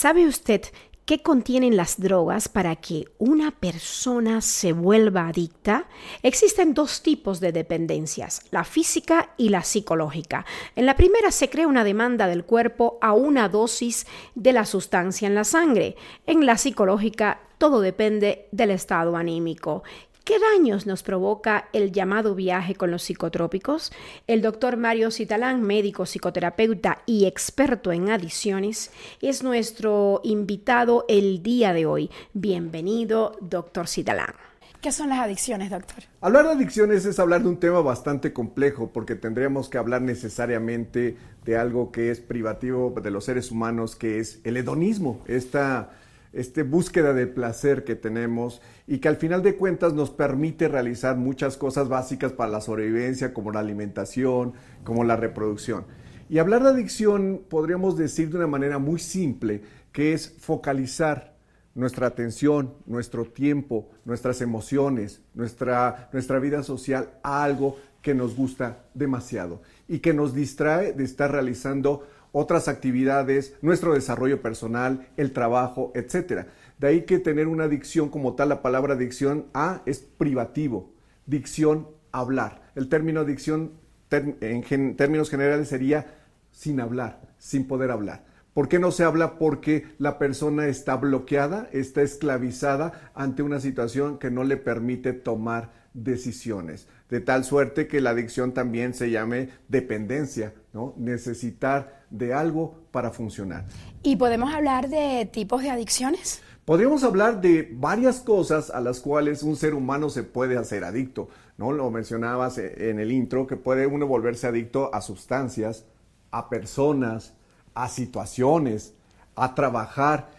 ¿Sabe usted qué contienen las drogas para que una persona se vuelva adicta? Existen dos tipos de dependencias, la física y la psicológica. En la primera se crea una demanda del cuerpo a una dosis de la sustancia en la sangre. En la psicológica todo depende del estado anímico. ¿Qué daños nos provoca el llamado viaje con los psicotrópicos? El doctor Mario Citalán, médico, psicoterapeuta y experto en adiciones, es nuestro invitado el día de hoy. Bienvenido, doctor Citalán. ¿Qué son las adicciones, doctor? Hablar de adicciones es hablar de un tema bastante complejo porque tendríamos que hablar necesariamente de algo que es privativo de los seres humanos, que es el hedonismo, esta este búsqueda de placer que tenemos y que al final de cuentas nos permite realizar muchas cosas básicas para la sobrevivencia, como la alimentación, como la reproducción. Y hablar de adicción podríamos decir de una manera muy simple, que es focalizar nuestra atención, nuestro tiempo, nuestras emociones, nuestra, nuestra vida social a algo que nos gusta demasiado y que nos distrae de estar realizando otras actividades, nuestro desarrollo personal, el trabajo, etc. De ahí que tener una dicción como tal, la palabra dicción A es privativo, dicción hablar. El término dicción en términos generales sería sin hablar, sin poder hablar. ¿Por qué no se habla? Porque la persona está bloqueada, está esclavizada ante una situación que no le permite tomar decisiones. De tal suerte que la adicción también se llame dependencia, ¿no? Necesitar de algo para funcionar. ¿Y podemos hablar de tipos de adicciones? Podríamos hablar de varias cosas a las cuales un ser humano se puede hacer adicto. ¿no? Lo mencionabas en el intro, que puede uno volverse adicto a sustancias, a personas, a situaciones, a trabajar,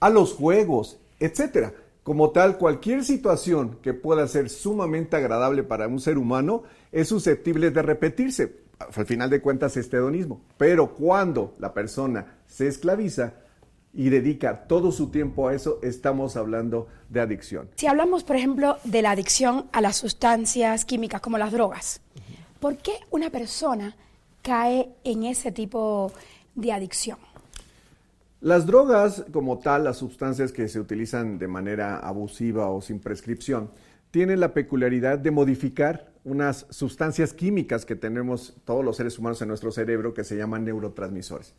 a los juegos, etcétera. Como tal, cualquier situación que pueda ser sumamente agradable para un ser humano es susceptible de repetirse. Al final de cuentas, este hedonismo. Pero cuando la persona se esclaviza y dedica todo su tiempo a eso, estamos hablando de adicción. Si hablamos, por ejemplo, de la adicción a las sustancias químicas como las drogas, ¿por qué una persona cae en ese tipo de adicción? Las drogas, como tal, las sustancias que se utilizan de manera abusiva o sin prescripción, tienen la peculiaridad de modificar unas sustancias químicas que tenemos todos los seres humanos en nuestro cerebro que se llaman neurotransmisores.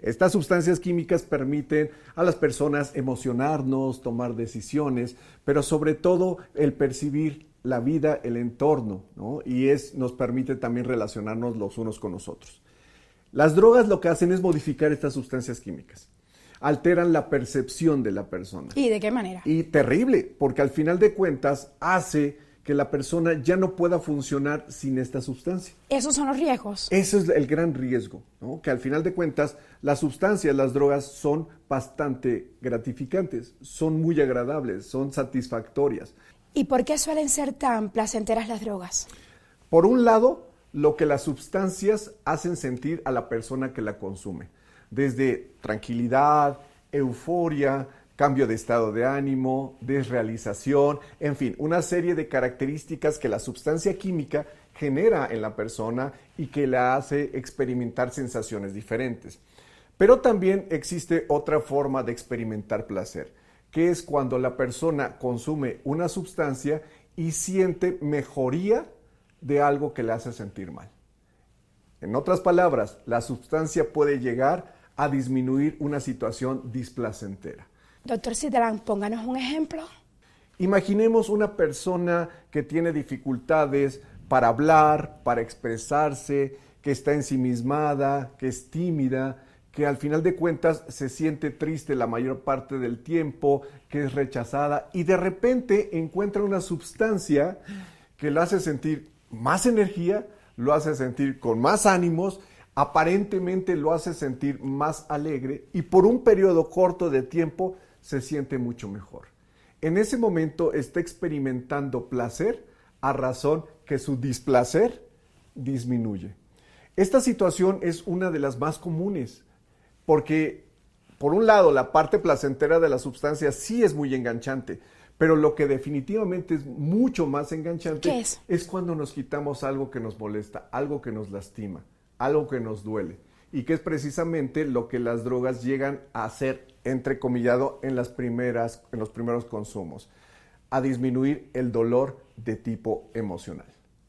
Estas sustancias químicas permiten a las personas emocionarnos, tomar decisiones, pero sobre todo el percibir la vida, el entorno, y es, nos permite también relacionarnos los unos con los otros. Las drogas lo que hacen es modificar estas sustancias químicas alteran la percepción de la persona. ¿Y de qué manera? Y terrible, porque al final de cuentas hace que la persona ya no pueda funcionar sin esta sustancia. Esos son los riesgos. Ese es el gran riesgo, ¿no? que al final de cuentas las sustancias, las drogas son bastante gratificantes, son muy agradables, son satisfactorias. ¿Y por qué suelen ser tan placenteras las drogas? Por un lado, lo que las sustancias hacen sentir a la persona que la consume desde tranquilidad, euforia, cambio de estado de ánimo, desrealización, en fin, una serie de características que la sustancia química genera en la persona y que la hace experimentar sensaciones diferentes. Pero también existe otra forma de experimentar placer, que es cuando la persona consume una sustancia y siente mejoría de algo que le hace sentir mal. En otras palabras, la sustancia puede llegar a disminuir una situación displacentera. Doctor Citrán, pónganos un ejemplo. Imaginemos una persona que tiene dificultades para hablar, para expresarse, que está ensimismada, que es tímida, que al final de cuentas se siente triste la mayor parte del tiempo, que es rechazada y de repente encuentra una sustancia que lo hace sentir más energía, lo hace sentir con más ánimos aparentemente lo hace sentir más alegre y por un periodo corto de tiempo se siente mucho mejor. En ese momento está experimentando placer a razón que su displacer disminuye. Esta situación es una de las más comunes porque, por un lado, la parte placentera de la sustancia sí es muy enganchante, pero lo que definitivamente es mucho más enganchante es cuando nos quitamos algo que nos molesta, algo que nos lastima algo que nos duele. y que es precisamente lo que las drogas llegan a hacer, entrecomillado, en, las primeras, en los primeros consumos, a disminuir el dolor de tipo emocional.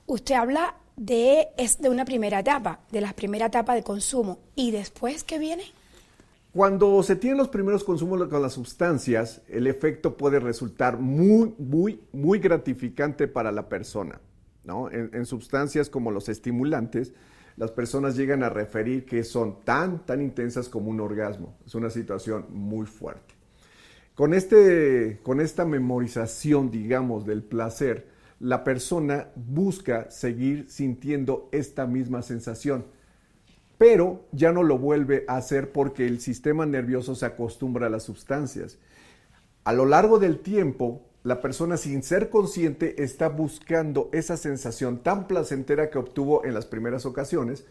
Usted habla de, es de una primera etapa, de la primera etapa de consumo, y después, ¿qué viene? Cuando se tienen los primeros consumos con las sustancias, el efecto puede resultar muy, muy, muy gratificante para la persona. ¿no? En, sustancias como los estimulantes, las personas llegan a referir que son tan, tan intensas como un orgasmo. Es una situación muy fuerte. Con, este, con esta memorización, digamos, del placer, la persona busca seguir sintiendo esta misma sensación, pero ya no lo vuelve a hacer porque el sistema nervioso se acostumbra a las sustancias. A lo largo del tiempo, la persona sin ser consciente está buscando esa sensación tan placentera que obtuvo en las primeras ocasiones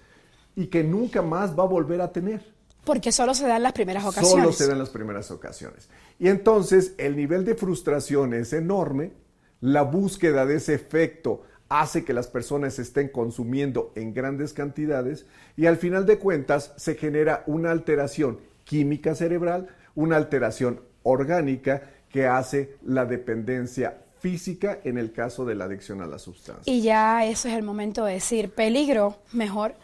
y que nunca más va a volver a tener. Porque solo se dan las primeras ocasiones. Solo se dan las primeras ocasiones. Y entonces el nivel de frustración es enorme, la búsqueda de ese efecto hace que las personas estén consumiendo en grandes cantidades y al final de cuentas se genera una alteración química cerebral, una alteración orgánica que hace la dependencia física en el caso de la adicción a la sustancia. Y ya eso es el momento de decir, peligro, mejor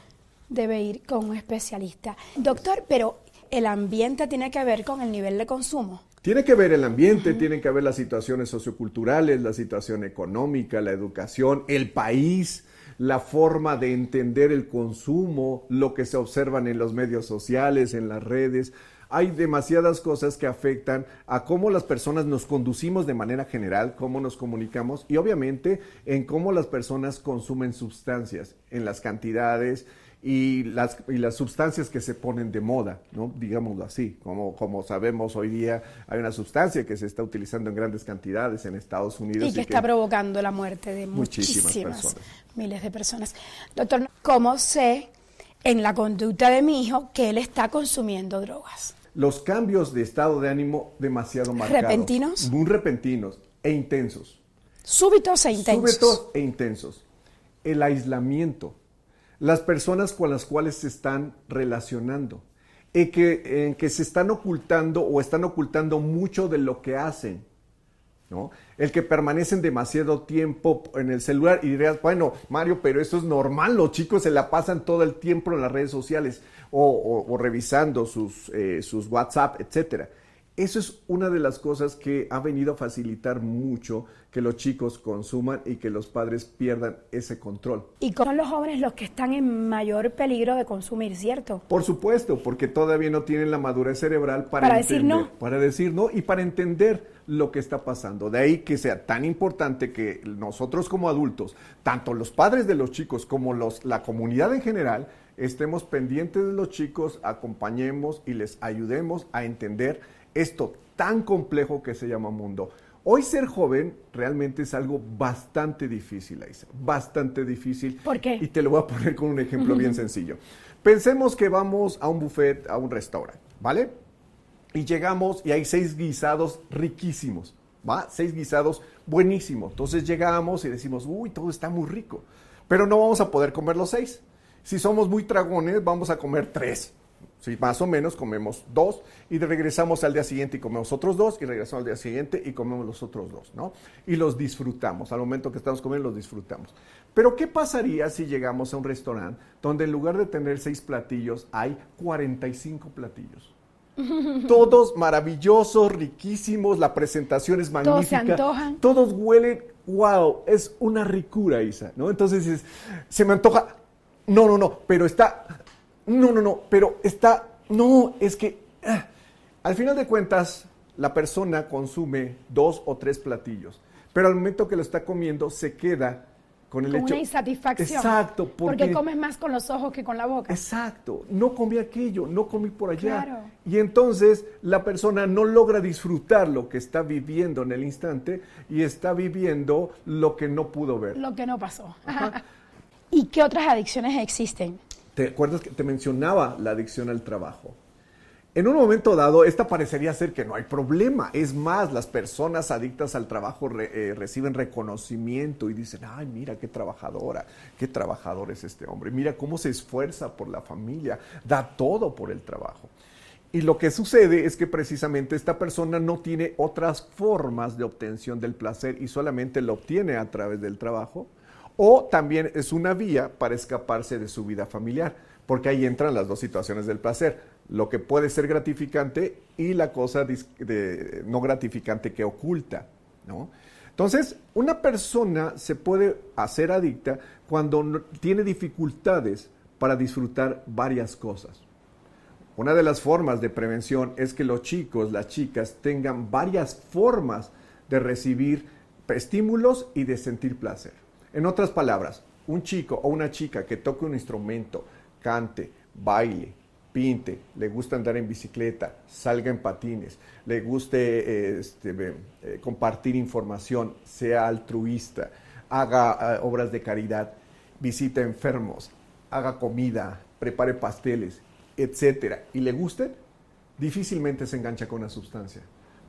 debe ir con un especialista. Doctor, pero el ambiente tiene que ver con el nivel de consumo. Tiene que ver el ambiente, tienen que ver las situaciones socioculturales, la situación económica, la educación, el país, la forma de entender el consumo, lo que se observan en los medios sociales, en las redes. Hay demasiadas cosas que afectan a cómo las personas nos conducimos de manera general, cómo nos comunicamos y obviamente en cómo las personas consumen sustancias, en las cantidades y las, y las sustancias que se ponen de moda, ¿no? digámoslo así. Como, como sabemos hoy día hay una sustancia que se está utilizando en grandes cantidades en Estados Unidos. Y que, está provocando la muerte de muchísimas, muchísimas miles de personas. Doctor, ¿cómo sé en la conducta de mi hijo que él está consumiendo drogas? los cambios de estado de ánimo demasiado marcados. ¿Repentinos? Muy repentinos e intensos. Súbitos e intensos. Súbitos e intensos. El aislamiento. Las personas con las cuales se están relacionando. En que, en que se están ocultando o están ocultando mucho de lo que hacen. ¿no? El que permanecen demasiado tiempo en el celular y dirías, bueno, Mario, pero eso es normal, los chicos se la pasan todo el tiempo en las redes sociales o, revisando sus, eh, sus WhatsApp, etcétera. Eso es una de las cosas que ha venido a facilitar mucho que los chicos consuman y que los padres pierdan ese control. Y son los jóvenes los que están en mayor peligro de consumir, ¿cierto? Por supuesto, porque todavía no tienen la madurez cerebral para, para decir no. Para decir no y para entender lo que está pasando. De ahí que sea tan importante que nosotros como adultos, tanto los padres de los chicos como los, la comunidad en general, estemos pendientes de los chicos, acompañemos y les ayudemos a entender esto tan complejo que se llama mundo. Hoy ser joven realmente es algo bastante difícil, Aisa, bastante difícil. ¿Por qué? Y te lo voy a poner con un ejemplo bien sencillo. Pensemos que vamos a un buffet, a un restaurante, ¿vale? Y llegamos y hay seis guisados riquísimos, ¿va? Seis guisados buenísimos. Entonces llegamos y decimos, uy, todo está muy rico, pero no vamos a poder comer los seis. Si somos muy dragones, vamos a comer tres. Si más o menos comemos dos y regresamos al día siguiente y comemos otros dos y regresamos al día siguiente y comemos los otros dos, ¿no? Y los disfrutamos. Al momento que estamos comiendo los disfrutamos. Pero ¿qué pasaría si llegamos a un restaurante donde en lugar de tener seis platillos hay 45 platillos? Todos maravillosos, riquísimos, la presentación es magnífica. Todos se antojan. Todos huelen, wow, es una ricura, Isa, ¿no? Entonces se me antoja, no, no, no, pero está, no, no, no, pero está, no, es que, ah, al final de cuentas, la persona consume dos o tres platillos, pero al momento que lo está comiendo se queda con el con hecho. Una insatisfacción. Exacto, porque, comes más con los ojos que con la boca. Exacto, no comí aquello, no comí por allá. Claro. Y entonces la persona no logra disfrutar lo que está viviendo en el instante y está viviendo lo que no pudo ver. Lo que no pasó. ¿Y qué otras adicciones existen? ¿Te acuerdas que te mencionaba la adicción al trabajo? En un momento dado, esta parecería ser que no hay problema. Es más, las personas adictas al trabajo eh, reciben reconocimiento y dicen, ay, mira qué trabajadora, qué trabajador es este hombre, mira cómo se esfuerza por la familia, da todo por el trabajo. Y lo que sucede es que precisamente esta persona no tiene otras formas de obtención del placer y solamente lo obtiene a través del trabajo, o también es una vía para escaparse de su vida familiar, porque ahí entran las dos situaciones del placer lo que puede ser gratificante y la cosa no gratificante que oculta. Entonces, una persona se puede hacer adicta cuando tiene dificultades para disfrutar varias cosas. Una de las formas de prevención es que los chicos, las chicas tengan varias formas de recibir estímulos y de sentir placer. En otras palabras, un chico o una chica que toque un instrumento, cante, baile, pinte, le gusta andar en bicicleta, salga en patines, le guste este, eh, compartir información, sea altruista, haga eh, obras de caridad, visita enfermos, haga comida, prepare pasteles, etcétera, y le guste, difícilmente se engancha con la sustancia,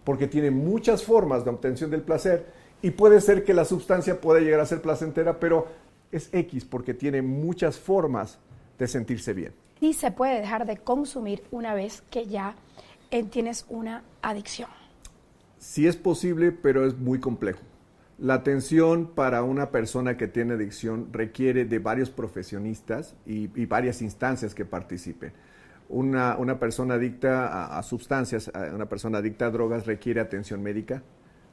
porque tiene muchas formas de obtención del placer y puede ser que la sustancia pueda llegar a ser placentera, pero es X porque tiene muchas formas de sentirse bien ni se puede dejar de consumir una vez que ya eh, tienes una adicción. Sí es posible, pero es muy complejo. La atención para una persona que tiene adicción requiere de varios profesionistas y, varias instancias que participen. Una, persona adicta a, sustancias, una persona adicta a drogas requiere atención médica,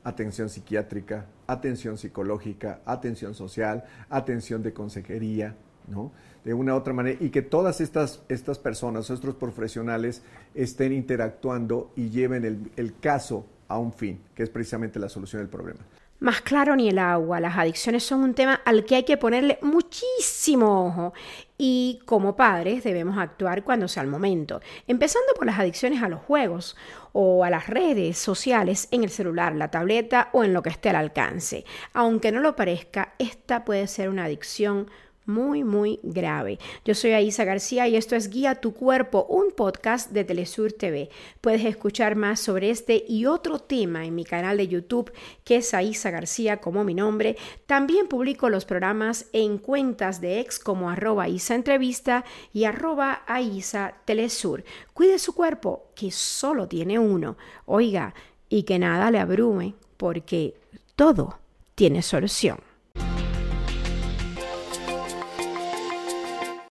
atención psiquiátrica, atención psicológica, atención social, atención de consejería, ¿no? de una u otra manera y que todas estas, estas personas, estos profesionales, estén interactuando y lleven el, el caso a un fin, que es precisamente la solución del problema. Más claro ni el agua, las adicciones son un tema al que hay que ponerle muchísimo ojo y como padres debemos actuar cuando sea el momento, empezando por las adicciones a los juegos o a las redes sociales en el celular, la tableta o en lo que esté al alcance. Aunque no lo parezca, esta puede ser una adicción muy, muy grave. Yo soy Aisa García y esto es Guía tu Cuerpo, un podcast de Telesur TV. Puedes escuchar más sobre este y otro tema en mi canal de YouTube, que es Aisa García como mi nombre. También publico los programas en cuentas de ex como arroba Isa Entrevista y arroba Aisa Telesur. Cuide su cuerpo, que solo tiene uno. Oiga, y que nada le abrume, porque todo tiene solución.